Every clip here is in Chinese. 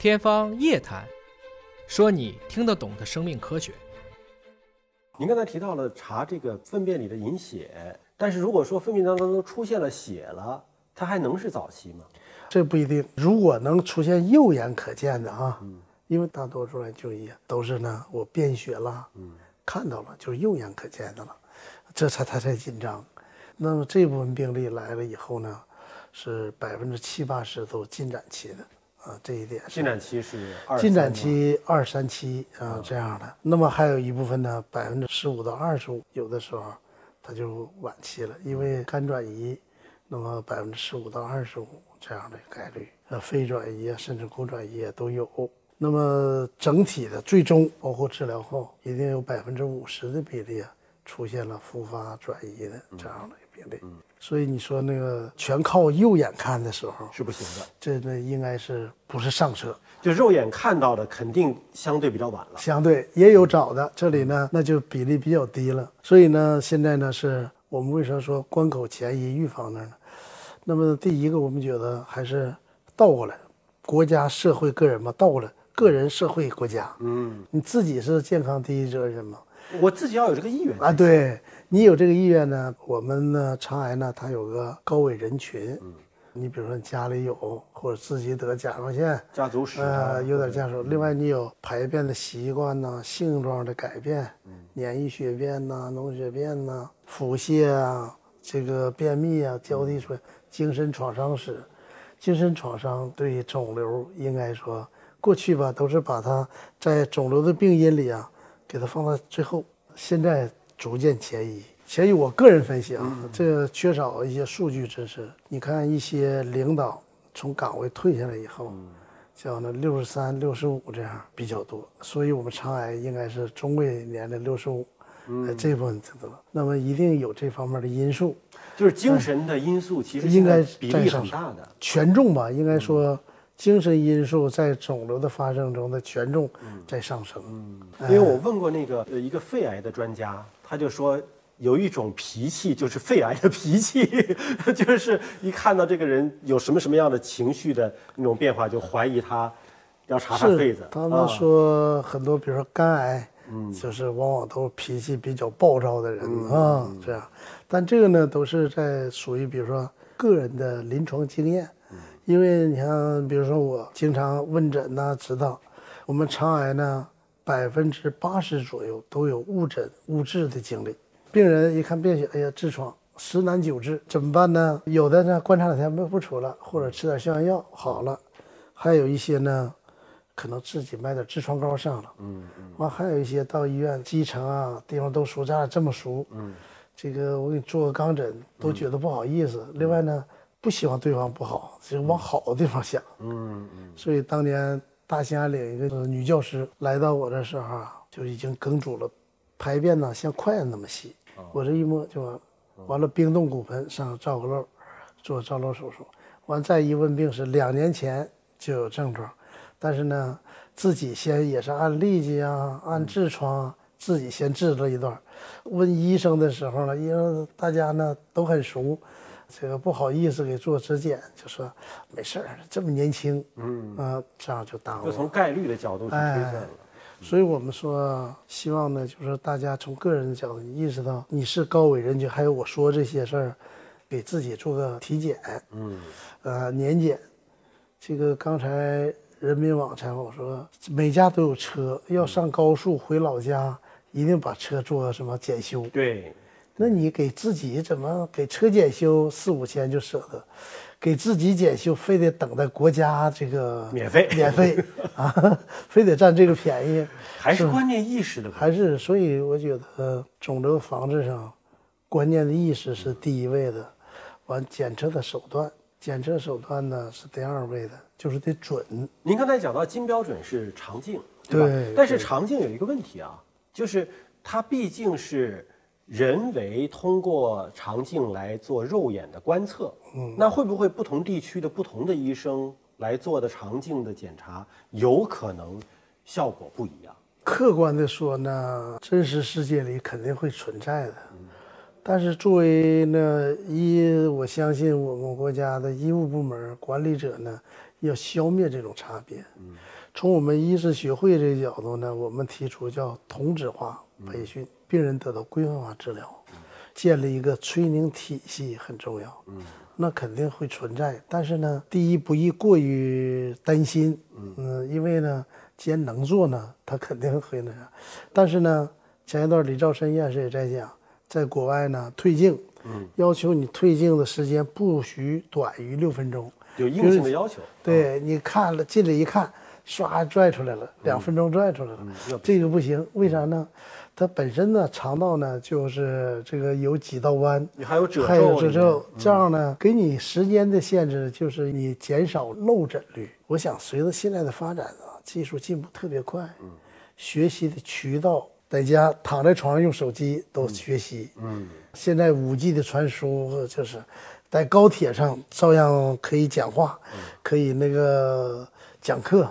天方夜谭，说你听得懂的生命科学。您刚才提到了查这个粪便里的隐血，但是如果说粪便当中都出现了血了，它还能是早期吗？这不一定。如果能出现肉眼可见的啊，因为大多数人就医都是呢，我便血了，看到了就是肉眼可见的了，这才他才紧张。那么这部分病例来了以后呢，是百分之七八十都进展期的。啊，这一点进展期是二进展期二三期啊这样的，那么还有一部分呢，百分之十五到二十五，有的时候它就晚期了，因为肝转移，那么百分之十五到二十五这样的概率，呃，肺转移啊，甚至骨转移都有。那么整体的最终包括治疗后，一定有百分之五十的比例啊出现了复发转移的这样的病例。所以你说那个全靠右眼看的时候是不行的，这那应该是不是上车？就肉眼看到的肯定相对比较晚了。相对也有早的，这里呢那就比例比较低了。所以呢，现在呢是我们为什么说关口前移预防呢？那么第一个，我们觉得还是倒过来，国家、社会、个人嘛，倒过来，个人、社会、国家。嗯，你自己是健康第一责任嘛？我自己要有这个意愿啊，对。你有这个意愿呢？我们呢，肠癌呢，它有个高危人群。嗯，你比如说家里有，或者自己得甲状腺，家族史呃，有点家属。另外，你有排便的习惯呐，性状的改变，粘液血便呐，脓血便呐，腹泻啊，这个便秘啊，交替出来，精神创伤史，精神创伤对肿瘤应该说过去吧，都是把它在肿瘤的病因里啊，给它放到最后。现在。逐渐前移，前移。我个人分析啊，这缺少一些数据支持。你看一些领导从岗位退下来以后，像那六十三、六十五这样比较多，所以我们肠癌应该是中位年龄六十五，这部分多。那么一定有这方面的因素，就是精神的因素，其实应该比例很大的权重吧？应该说。精神因素在肿瘤的发生中的权重在上升。嗯，因为我问过那个呃一个肺癌的专家，他就说有一种脾气就是肺癌的脾气，就是一看到这个人有什么什么样的情绪的那种变化，就怀疑他要查查肺子。他们说很多，比如说肝癌，嗯，就是往往都脾气比较暴躁的人啊，这样。但这个呢，都是在属于比如说个人的临床经验。因为你像，比如说我经常问诊呐，知道我们肠癌呢，百分之八十左右都有误诊误治的经历。病人一看便血，哎呀，痔疮，十难九治，怎么办呢？有的呢，观察两天不不出了，或者吃点消炎药好了；还有一些呢，可能自己买点痔疮膏上了。嗯嗯。完还有一些到医院基层啊地方都熟咱俩这么熟，嗯，这个我给你做个肛诊，都觉得不好意思。另外呢。不希望对方不好，只往好的地方想。嗯嗯。所以当年大兴安岭一个女教师来到我这时候啊，就已经梗阻了，排便呢像筷子那么细。我这一摸就完了，完了冰冻骨盆上造个瘘，做造瘘手术。完再一问病史，两年前就有症状，但是呢，自己先也是按痢疾啊，按痔疮，自己先治了一段。问医生的时候呢，因为大家呢都很熟。这个不好意思给做指检，就说没事儿，这么年轻，嗯啊，这样就耽误。就从概率的角度去推算了。所以我们说，希望呢，就是大家从个人的角度意识到你是高危人群，还有我说这些事儿，给自己做个体检，嗯，呃，年检。这个刚才人民网采访我说，每家都有车，要上高速回老家，一定把车做什么检修。对。那你给自己怎么给车检修四五千就舍得，给自己检修非得等待国家这个免费免费 啊，非得占这个便宜，还是观念意识的还是所以我觉得肿瘤防治上，观念的意识是第一位的，完检测的手段，检测手段呢是第二位的，就是得准。您刚才讲到金标准是肠镜，对吧？但是肠镜有一个问题啊，就是它毕竟是。人为通过肠镜来做肉眼的观测，嗯，那会不会不同地区的不同的医生来做的肠镜的检查，有可能效果不一样？客观的说呢，真实世界里肯定会存在的，但是作为呢医，我相信我们国家的医务部门管理者呢，要消灭这种差别。从我们医师学会这个角度呢，我们提出叫同质化培训，病人得到规范化治疗，建立一个催宁体系很重要。那肯定会存在，但是呢，第一不宜过于担心，嗯，因为呢，既然能做呢，他肯定会那啥。但是呢，前一段李兆申院士也在讲，在国外呢，退镜，嗯，要求你退镜的时间不许短于六分钟，有硬性的要求。对，你看了进来一看，唰拽出来了，两分钟拽出来了，这个不行，为啥呢？它本身呢，肠道呢就是这个有几道弯，你还有褶皱，还有褶皱，这样呢给你时间的限制，就是你减少漏诊率。我想随着现在的发展啊，技术进步特别快，嗯，学习的渠道，在家躺在床上用手机都学习，嗯，现在五 G 的传输就是在高铁上照样可以讲话，可以那个讲课，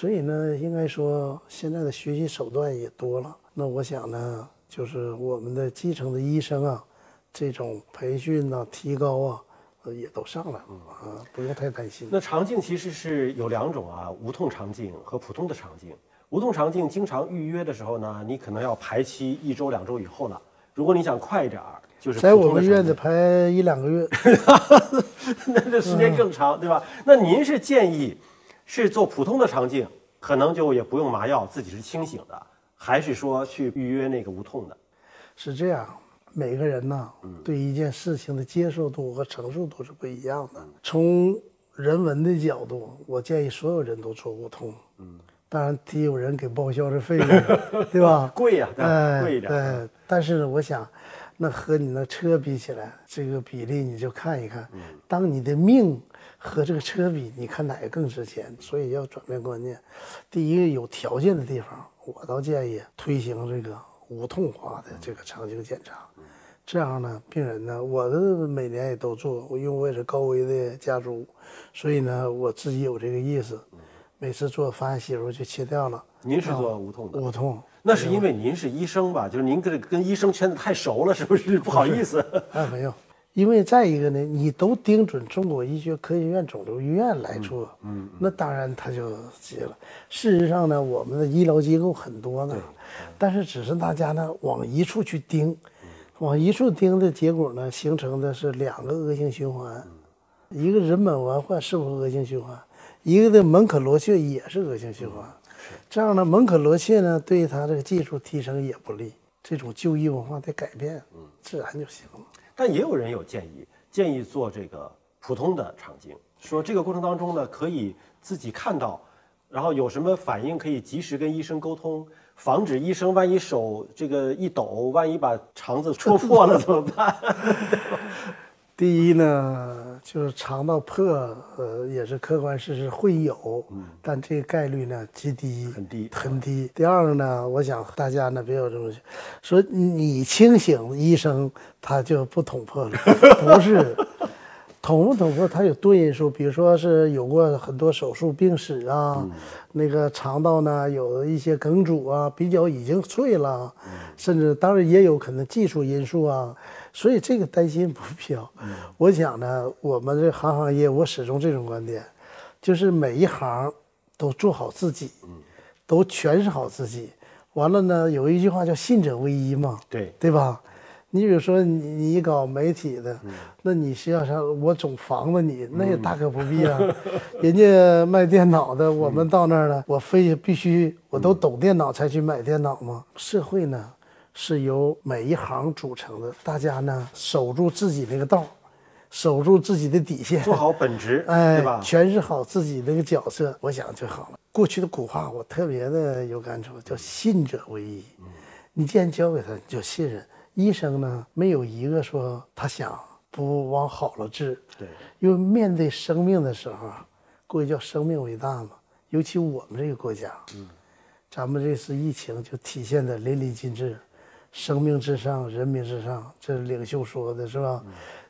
所以呢，应该说现在的学习手段也多了。那我想呢，就是我们的基层的医生啊，这种培训呐、提高啊，呃，也都上来了啊，不用太担心。那肠镜其实是有两种啊，无痛肠镜和普通的肠镜。无痛肠镜经常预约的时候呢，你可能要排期一周、两周以后了。如果你想快一点儿，就是在我们院得排一两个月，那这时间更长，对吧？那您是建议是做普通的肠镜，可能就也不用麻药，自己是清醒的。还是说去预约那个无痛的，是这样。每个人呢，对一件事情的接受度和承受度是不一样的。从人文的角度，我建议所有人都做无痛。嗯，当然得有人给报销这费用，对吧？贵呀，贵一点。对，但是我想，那和你那车比起来，这个比例你就看一看。当你的命和这个车比，你看哪个更值钱？所以要转变观念。第一个有条件的地方。我倒建议推行这个无痛化的这个肠镜检查，这样呢，病人呢，我的每年也都做，因为我也是高危的家族，所以呢，我自己有这个意识，每次做发现息肉就切掉了。您是做无痛的？无痛，那是因为您是医生吧？就是您跟跟医生圈子太熟了，是不是？不好意思。啊，没有。因为再一个呢，你都盯准中国医学科学院肿瘤医院来做，嗯，那当然他就急了。事实上呢，我们的医疗机构很多呢，但是只是大家呢往一处去盯，往一处盯的结果呢，形成的是两个恶性循环，一个人本完患是不是恶性循环，一个的门可罗雀也是恶性循环，这样呢，门可罗雀呢对他这个技术提升也不利，这种就医文化得改变，嗯，自然就行了。但也有人有建议，建议做这个普通的肠镜，说这个过程当中呢，可以自己看到，然后有什么反应可以及时跟医生沟通，防止医生万一手这个一抖，万一把肠子戳破了怎么办？第一呢，就是肠道破，呃，也是客观事实会有，但这个概率呢极低，很低，很低。第二个呢，我想大家呢别有这么说，你清醒，医生他就不捅破了，不是，捅不捅破，它有多因素，比如说是有过很多手术病史啊，那个肠道呢有一些梗阻啊，比较已经脆了，甚至当然也有可能技术因素啊。所以这个担心不必要。我想呢，我们这行行业，我始终这种观点，就是每一行都做好自己，都诠释好自己。完了呢，有一句话叫“信者为一”嘛，对对吧？你比如说你你搞媒体的，那你实际上我总防着你，那也大可不必啊。人家卖电脑的，我们到那儿了，我非必须我都懂电脑才去买电脑吗？社会呢？是由每一行组成的，大家呢守住自己那个道，守住自己的底线，做好本职，哎，对吧？诠释好自己那个角色，我想就好了。过去的古话我特别的有感触，叫信者为医。你既然交给他，你就信任。医生呢，没有一个说他想不往好了治。对，因为面对生命的时候，过去叫生命为大嘛。尤其我们这个国家，嗯，咱们这次疫情就体现的淋漓尽致。生命至上，人民至上，这是领袖说的是吧？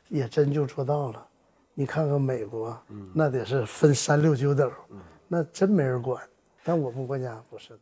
也真就做到了。你看看美国，那得是分三六九等，那真没人管。但我们国家不是的。